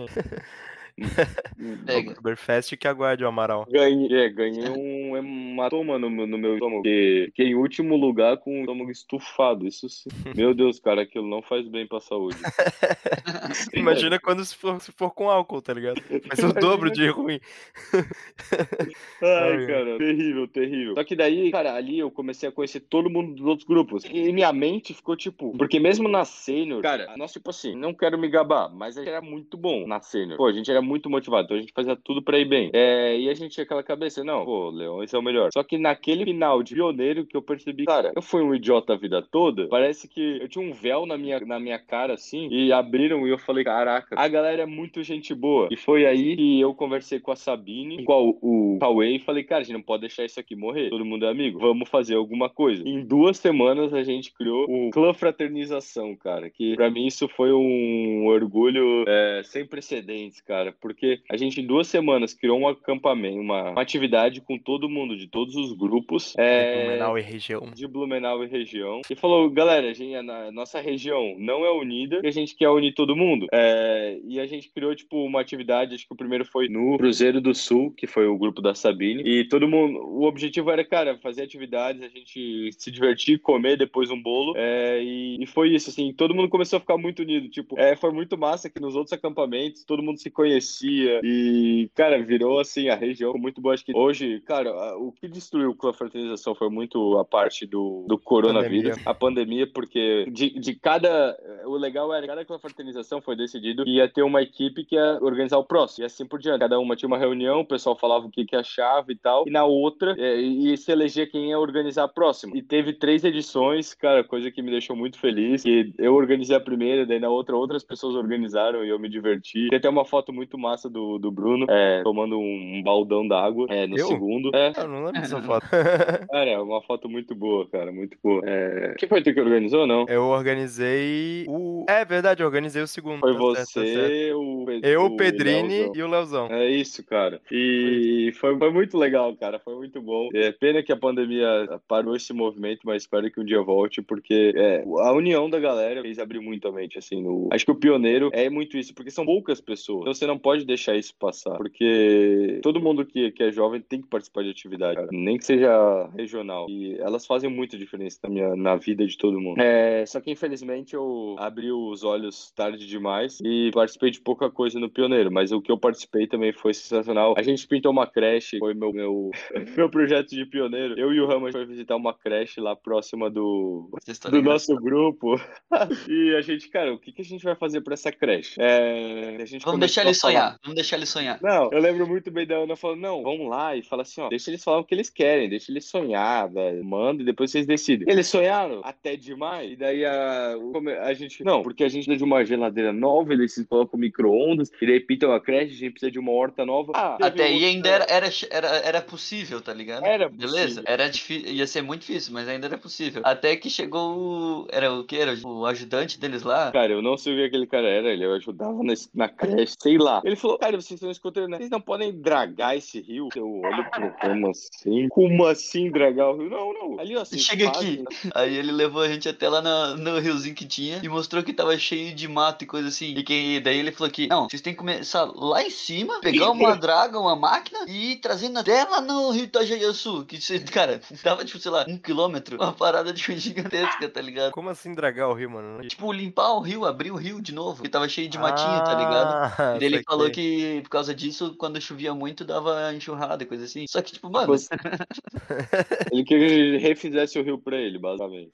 Oktoberfest que aguarde o Amaral. Ganhei, é, ganhei um hematoma no, no meu estômago. Fiquei em último lugar com o estômago estufado. Isso sim. [laughs] Meu Deus, cara, aquilo não faz bem pra saúde. [laughs] Imagina quando se for, se for com álcool, tá ligado? Faz o dobro de ruim. [laughs] Ai, cara, terrível, terrível. Só que daí, cara, ali eu comecei a conhecer todo mundo dos outros grupos. E minha mente ficou tipo. Porque mesmo na sênior, cara, nós, tipo assim, não quero me gabar, mas a gente era muito bom na sênior. Pô, a gente era muito motivado, então a gente fazia tudo pra ir bem. É, e a gente tinha aquela cabeça, não, pô, Leões é o melhor. Só que naquele final de pioneiro que eu percebi, cara, eu fui um idiota a vida toda, parece que eu tinha um véu na minha, na minha cara, assim, e abriram e eu falei, caraca, a galera é muito gente boa. E foi aí que eu conversei com a Sabine, com o Cauê, e falei, cara, a gente não pode deixar isso aqui morrer. Todo mundo é amigo, vamos fazer alguma coisa. Em duas semanas a gente criou o Clã Fraternização, cara, que pra mim isso foi um orgulho é, sem precedentes, cara porque a gente em duas semanas criou um acampamento, uma, uma atividade com todo mundo, de todos os grupos. É, de Blumenau e região. De Blumenau e região. E falou, galera, a, gente, a nossa região não é unida e a gente quer unir todo mundo. É, e a gente criou, tipo, uma atividade, acho que o primeiro foi no Cruzeiro do Sul, que foi o grupo da Sabine. E todo mundo, o objetivo era, cara, fazer atividades, a gente se divertir, comer depois um bolo. É, e, e, foi isso, assim, todo mundo começou a ficar muito unido. Tipo, é, foi muito massa que nos outros acampamentos todo mundo se conhecia conhecia. E, cara, virou assim a região muito boa. Acho que hoje, cara, o que destruiu com a fraternização foi muito a parte do, do coronavírus, pandemia. a pandemia, porque de, de cada. O legal era cada fraternização foi decidido ia ter uma equipe que ia organizar o próximo. E assim por diante. Cada uma tinha uma reunião, o pessoal falava o que, que achava e tal. E na outra, é, ia se eleger quem ia organizar a próxima. E teve três edições, cara, coisa que me deixou muito feliz. E eu organizei a primeira, daí na outra, outras pessoas organizaram e eu me diverti. Tem até uma foto muito muito massa do, do Bruno, é, tomando um, baldão d'água é, no eu? segundo. É. Eu não lembro dessa [laughs] foto. cara, é uma foto muito boa, cara, muito boa. É... Quem foi tu que organizou, não? Eu organizei o... É verdade, eu organizei o segundo. Foi tá você, certo, tá certo. o... Eu, o Pedrini e o Leozão. É isso, cara. E foi, foi muito legal, cara, foi muito bom. É pena que a pandemia parou esse movimento, mas espero que um dia volte, porque é, a união da galera fez abrir muito a mente, assim, no... Acho que o pioneiro é muito isso, porque são poucas pessoas. Então você não pode deixar isso passar, porque todo mundo que, que é jovem tem que participar de atividade, cara. nem que seja regional. E elas fazem muita diferença na, minha, na vida de todo mundo. É, só que infelizmente eu abri os olhos tarde demais e participei de pouca coisa no Pioneiro, mas o que eu participei também foi sensacional. A gente pintou uma creche, foi meu, meu, [laughs] meu projeto de pioneiro. Eu e o Ramos foi visitar uma creche lá próxima do, do nosso grupo. [laughs] e a gente, cara, o que, que a gente vai fazer pra essa creche? É, Vamos deixar eles sonhar. Vamos deixar eles sonhar. Não, eu lembro muito bem da Ana falando, não, vamos lá e fala assim, ó, deixa eles falar o que eles querem, deixa eles sonhar, velho, manda e depois vocês decidem. Eles sonharam até demais, e daí a, a gente, não, porque a gente precisa de uma geladeira nova, eles colocam micro-ondas, e daí pintam a creche, a gente precisa de uma horta nova. Ah, até aí ainda era, era, era, era possível, tá ligado? Era Beleza? Possível. Era difícil, ia ser muito difícil, mas ainda era possível. Até que chegou o, era o que? Era o ajudante deles lá? Cara, eu não sei o que aquele cara era, ele ajudava na, na creche, sei lá. Ele falou, cara, vocês estão escutando, né? Vocês não podem dragar esse rio? Eu olho pro como assim? Como assim dragar o rio? Não, não. Ali, ó, Chega aqui. Né? Aí ele levou a gente até lá no, no riozinho que tinha e mostrou que tava cheio de mato e coisa assim. E que daí ele falou que, não, vocês têm que começar lá em cima, pegar uma [laughs] draga, uma máquina e ir trazendo até lá no rio Itajaí-Sul. Que, cara, dava, tipo, sei lá, um quilômetro. Uma parada tipo, [laughs] gigantesca, tá ligado? Como assim dragar o rio, mano? Tipo, limpar o rio, abrir o rio de novo. Que tava cheio de matinho, ah, tá ligado? E ele falou que por causa disso, quando chovia muito, dava enxurrada e coisa assim. Só que, tipo, mano. [laughs] ele queria que ele refizesse o rio pra ele, basicamente.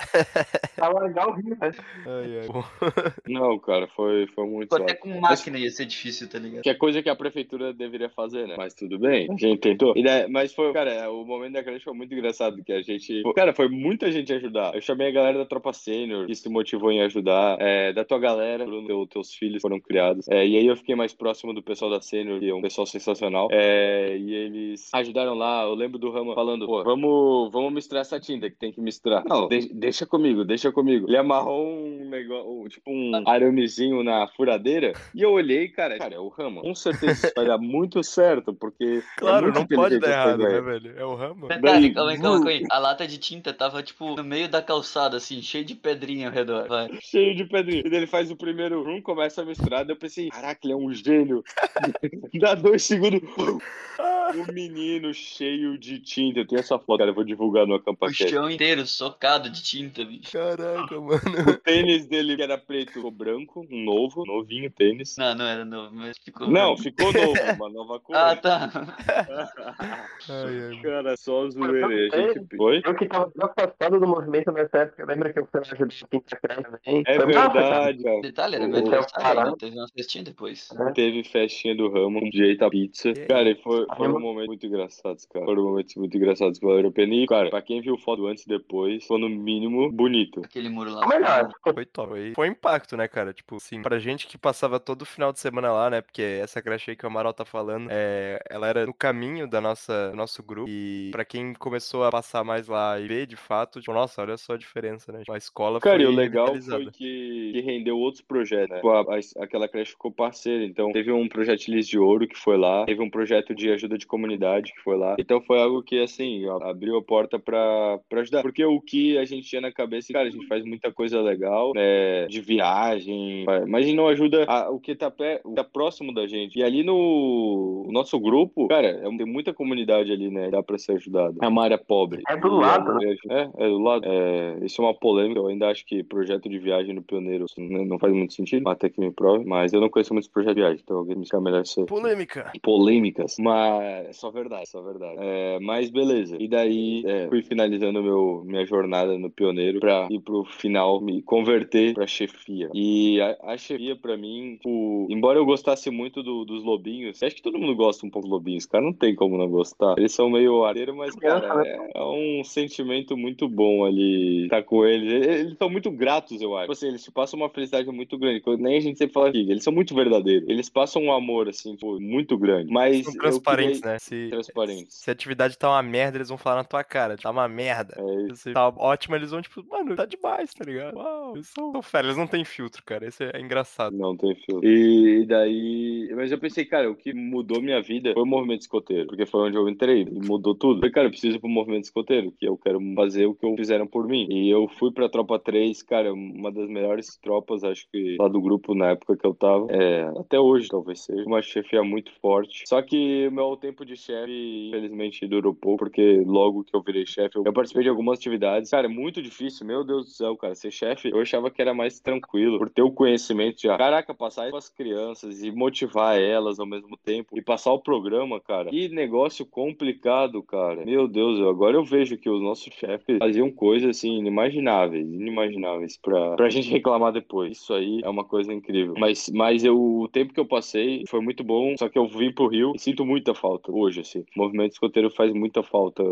Legal o rio, né? Ai, ai. Não, cara, foi, foi muito. Até com máquina ia ser difícil, tá ligado? Que é coisa que a prefeitura deveria fazer, né? Mas tudo bem, a gente tentou. Daí, mas foi, cara, o momento da creche foi muito engraçado, que a gente. Cara, foi muita gente ajudar. Eu chamei a galera da tropa sênior, que se motivou em ajudar. É, da tua galera, Bruno, teus filhos foram criados. É, e aí eu fiquei mais próximo do pessoal da sênior, que é um pessoal sensacional. É, e eles ajudaram lá. Eu lembro do Rama falando, pô, vamos, vamos misturar essa tinta que tem que misturar. Não, de, deixa comigo, deixa comigo. Ele amarrou um negócio, tipo um aramezinho na furadeira. E eu olhei, cara, cara, é o Rama. Com certeza isso vai dar muito certo, porque. É claro, é não pode dar errado, né, velho? É o Rama. Detalhe, calma aí, calma aí. A lata de tinta tava, tipo, no meio da calçada, assim, cheio de pedrinha ao redor. Vai. Cheio de pedrinha. E ele faz o primeiro rum, começa a misturar. Daí eu pensei, caraca, ele é um gênio. [laughs] Dá dois segundos. O menino cheio de tinta. Eu tenho essa foto, cara. Eu vou divulgar no acampamento. O chão inteiro socado de tinta, bicho. Caraca, mano. O tênis dele, que era preto, ficou branco, um novo, novinho tênis. Não, não era novo, mas ficou. Não, branco. ficou novo, [laughs] uma nova cor. Ah, tá. ai, ai. Cara, só zoeira. A gente... Oi? Eu que tava afastado do movimento nessa época, lembra que eu fui ajudar a pintar também? É verdade, cara. Detalhe, era meu aniversário, teve uma festinha depois. É. Teve festinha do ramo, um jeito a pizza. Cara, foi, foi um momento muito engraçado, cara. Foram momentos muito engraçados que valeram a pena. E, cara, pra quem viu foto antes e depois, foi no mínimo bonito. Aquele muro lá. Melhor. Foi top. Foi, foi impacto, né, cara? Tipo, sim, pra gente que passava todo final de semana lá, né? Porque essa creche aí que o Amaral tá falando, é, ela era no caminho da nossa nosso grupo. E pra quem começou a passar mais lá e ver, de fato, tipo, nossa, olha só a diferença, né? Tipo, a escola cara, foi. Cara, e o legal foi que, que rendeu outros projetos, né? Tipo, a, a, aquela creche ficou parceira. Então, teve um projeto de Ouro que foi lá, teve um projeto de ajuda de comunidade que foi lá. Então, foi algo que, assim, abriu a porta pra, pra ajudar. Porque o que a gente tinha na cabeça, cara, a gente faz muita coisa legal, né? De viagem, mas a gente não ajuda a, o que tá, pé, tá próximo da gente. E ali no nosso grupo, cara, é, tem muita comunidade ali, né? Dá pra ser ajudado. É uma área pobre. É do lado, né? É, é do lado. É, isso é uma polêmica. Eu ainda acho que projeto de viagem no Pioneiro assim, né, não faz muito sentido, até que me prove, mas eu não conheço muitos projetos de viagem, então alguém me explica melhor isso. Polêmica. Polêmicas. Mas só verdade, só verdade. É, mas beleza. E daí é, fui finalizando meu, minha jornada no Pioneiro pra ir pro final me converter pra chefia. E a, a chefia, pra mim, o, embora eu gostasse muito do, dos lobinhos, acho que todo mundo gosta um pouco dos lobinhos, cara, não tem como não gostar. Eles são meio areiro, mas, cara, é, é, um sentimento muito bom ali estar tá com eles. Eles são muito gratos, eu acho. Tipo assim, eles te passam uma felicidade muito grande, que nem a gente sempre fala aqui, eles são muito verdadeiros. Eles passam um amor, assim, tipo, muito grande. Mas. São transparentes, queria... né? Se, transparentes. Se a atividade tá uma merda, eles vão falar na tua cara. Tá uma merda. É isso. Se tá ótima, eles vão, tipo, mano, tá demais, tá ligado? Uau, eles são, são fera, eles não tem filtro, cara. Esse é engraçado. Não tem filtro. E daí. Mas eu pensei, cara, o que mudou minha vida foi o movimento escoteiro. Porque foi onde eu entrei. E mudou tudo. Eu falei, cara, eu preciso ir pro movimento escoteiro, que eu quero fazer o que eu fizeram por mim. E eu fui pra Tropa 3, cara, uma das melhores tropas, acho que lá do grupo na época que eu tava. É, até hoje, talvez seja. Uma chefia muito forte. Só que meu tempo de chefe, infelizmente, durou pouco, porque logo que eu virei chefe, eu participei de algumas atividades. Cara, é muito difícil, meu Deus do céu, cara. Ser chefe, eu achava que era mais tranquilo, por ter o conhecimento já. Caraca, passar com as crianças e motivar elas ao mesmo tempo e passar o programa, cara. Que negócio complicado, cara. Meu Deus, agora eu vejo que os nossos chefes faziam coisas assim inimagináveis, inimagináveis pra, pra gente reclamar depois. Isso aí é uma coisa incrível. Mas, mas eu, o tempo que eu passei foi muito bom, só que eu vim pro Rio e sinto muita falta hoje, assim. O movimento escoteiro faz muita falta.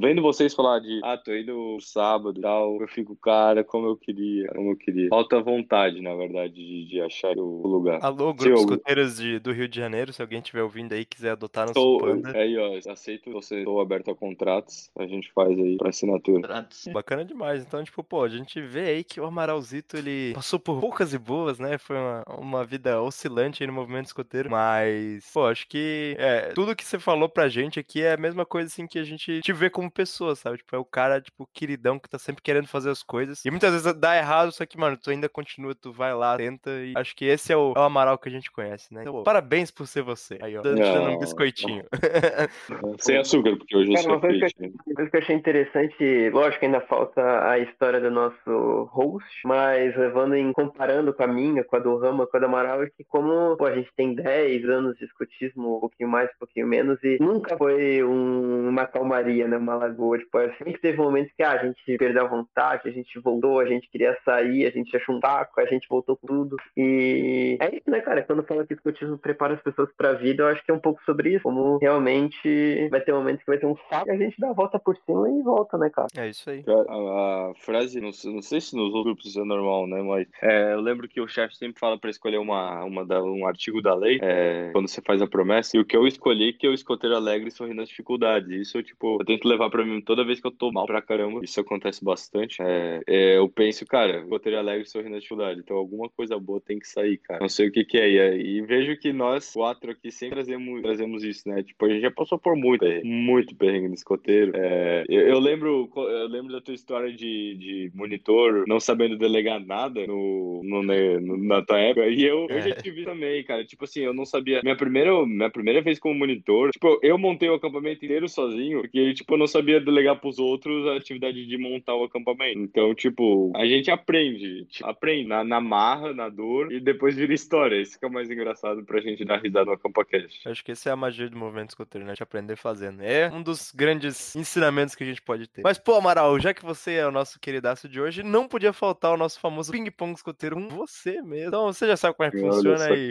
Vendo vocês falar de, ah, tô indo sábado e tal, eu fico, cara, como eu queria, como eu queria. Falta vontade, na verdade, de, de achar o lugar. Alô, grupos escuteiros de, do Rio de Janeiro, se alguém estiver ouvindo aí quiser adotar nosso panda. Aí, ó, aceito você, estou aberto a contratos, a gente faz aí pra assinatura. Contratos. Bacana demais. Então, tipo, pô, a gente vê aí que o Amaralzito, ele passou por poucas e boas, né? Foi uma, uma vida oscilante aí no movimento escoteiro, mas, pô, acho que é, tudo que você falou pra gente aqui é a mesma coisa, assim, que a gente te vê como pessoa, sabe? Tipo, é o cara, tipo, queridão que tá sempre querendo fazer as coisas. E muitas vezes dá errado, só que, mano, tu ainda continua, tu vai lá, tenta. E acho que esse é o, é o Amaral que a gente conhece, né? Então, pô, parabéns por ser você. Aí, ó, dando, dando um biscoitinho. [laughs] Sem açúcar, porque hoje Cara, eu sou coisa, que eu, uma coisa que eu achei interessante, lógico ainda falta a história do nosso host, mas levando em comparando com a minha, com a do Rama, com a do Amaral, é que como pô, a gente tem 10 anos de escutismo, um pouquinho mais, um pouquinho menos, e nunca foi um, uma calmaria, né? Uma lagoa. Tipo, sempre teve momentos que ah, a gente perdeu a vontade, a gente voltou, a gente queria sair, a gente achou um taco, a gente voltou com tudo. E é isso, né, cara? Quando fala que o escutismo prepara as pessoas pra vida, eu acho que é um pouco sobre isso. Como realmente vai ter momentos que vai ter um saco e a gente dá a volta por cima e volta, né, cara? É isso aí. A, a frase, não, não, sei se nos outros grupos é normal, né? Mas é, eu lembro que o chefe sempre fala pra escolher uma, uma da, um artigo da lei é, quando você faz a promessa. E o que eu escolhi que eu escoteiro alegre sorrindo às dificuldades. Isso, tipo, eu tento levar pra mim toda vez que eu tô mal pra caramba. Isso acontece bastante. É, é, eu penso, cara, escoteiro alegre sorrindo às dificuldades. Então alguma coisa boa tem que sair, cara. Não sei o que que é. E, e vejo que nós quatro aqui sempre trazemos, trazemos isso, né? Tipo, a gente já passou por muito, muito perrengue no escoteiro. É, eu, eu, lembro, eu lembro da tua história de, de monitor não sabendo delegar nada no, no, no na tua época. E eu, eu já é. tive também, cara. Tipo assim, eu não sabia. Minha primeira, minha primeira vez como monitor, tipo, eu montei o acampamento inteiro sozinho, porque, tipo, eu não sabia delegar pros outros a atividade de montar o acampamento. Então, tipo, a gente aprende. Tipo, aprende na, na marra, na dor, e depois vira história. Isso que é mais engraçado pra gente dar risada no AcampaCast. Acho que essa é a magia do movimento escoteiro, né? De aprender fazendo. É um dos grandes ensinamentos que a gente pode ter. Mas, pô, Amaral, já que você é o nosso queridaço de hoje, não podia faltar o nosso famoso ping-pong escoteiro com você mesmo. Então, você já sabe como é que funciona aí.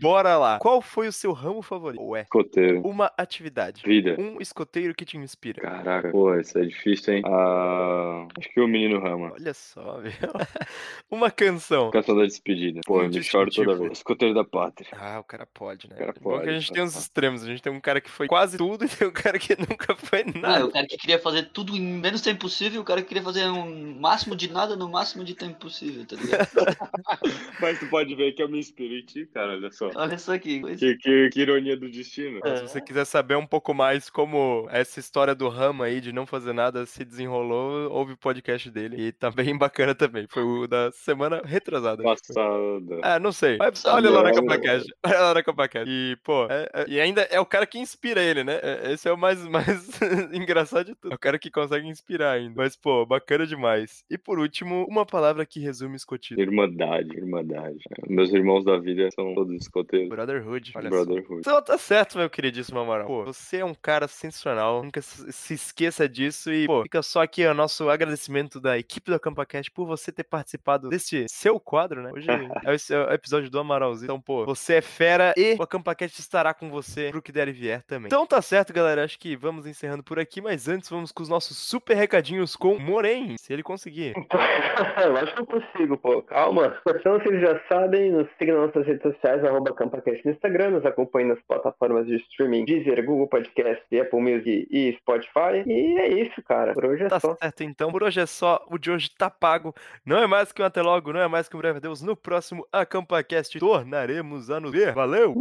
Bora lá. Qual foi o seu ramo favorito? Ué. Escoteiro. Uma atividade. Vida. Um escoteiro que te inspira. Caraca, pô, isso é difícil, hein? Ah, acho que o Menino Rama. Olha só, viu? [laughs] Uma canção. Canção da despedida. Pô, eu me choro toda vez. Escoteiro da pátria. Ah, o cara pode, né? O cara pode. Porque a gente tem uns extremos. A gente tem um cara que foi quase tudo e tem um cara que [laughs] nunca foi nada. Ah, o cara que queria fazer tudo em menos tempo possível, o cara que queria fazer um máximo de nada no máximo de tempo possível, tá ligado? [laughs] Mas tu pode ver que eu me inspiro em ti, cara, olha só. Olha só aqui. Que, que, que ironia do destino. É. Se você quiser saber um pouco mais como essa história do Rama aí de não fazer nada se desenrolou, ouve o podcast dele. E tá bem [laughs] bacana também. Foi o da semana retrasada. Passada. É, não sei. Mas olha lá na CampaCast. [laughs] Olha lá na CampaCast. E, pô, é, é, e ainda é o cara que inspira ele, né? É, esse é o mais, [laughs] mais engraçado de tudo. É o cara que consegue inspirar ainda. Mas, pô, bacana demais. E por último, uma palavra que resume escotismo. Irmandade, irmandade. Meus irmãos da vida são todos escoteiros. Brotherhood. Olha Brotherhood. Só. Então tá certo, meu queridíssimo Amaral. Pô, você é um cara sensacional. Nunca se esqueça disso. E, pô, fica só aqui o nosso agradecimento da equipe do AcampaCast por você ter participado desse seu quadro, né? Hoje é o episódio do Amaralzinho. Então, pô, você é fera e o AcampaCast estará com você pro que der e vier também. Então tá certo, galera. Acho que vamos encerrando por aqui, mas antes vamos com os nossos super recadinhos com Moren, se ele conseguir. [laughs] Eu acho que eu consigo, pô. Calma. Então vocês já sabem, nos sigam nas nossas redes sociais, arroba AcampaCast no Instagram, nos acompanhem nas plataformas de streaming Deezer, Google Podcast, Apple Music e Spotify. E é isso, cara. Por hoje é tá só. Tá certo, então. Por hoje é só. O de hoje tá pago. Não é mais que um até logo, não é mais que um breve adeus. No próximo AcampaCast tornaremos a nos ver. Valeu!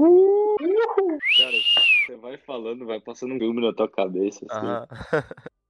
Cara, você vai falando, vai passando um filme na tua cabeça. Assim. [laughs]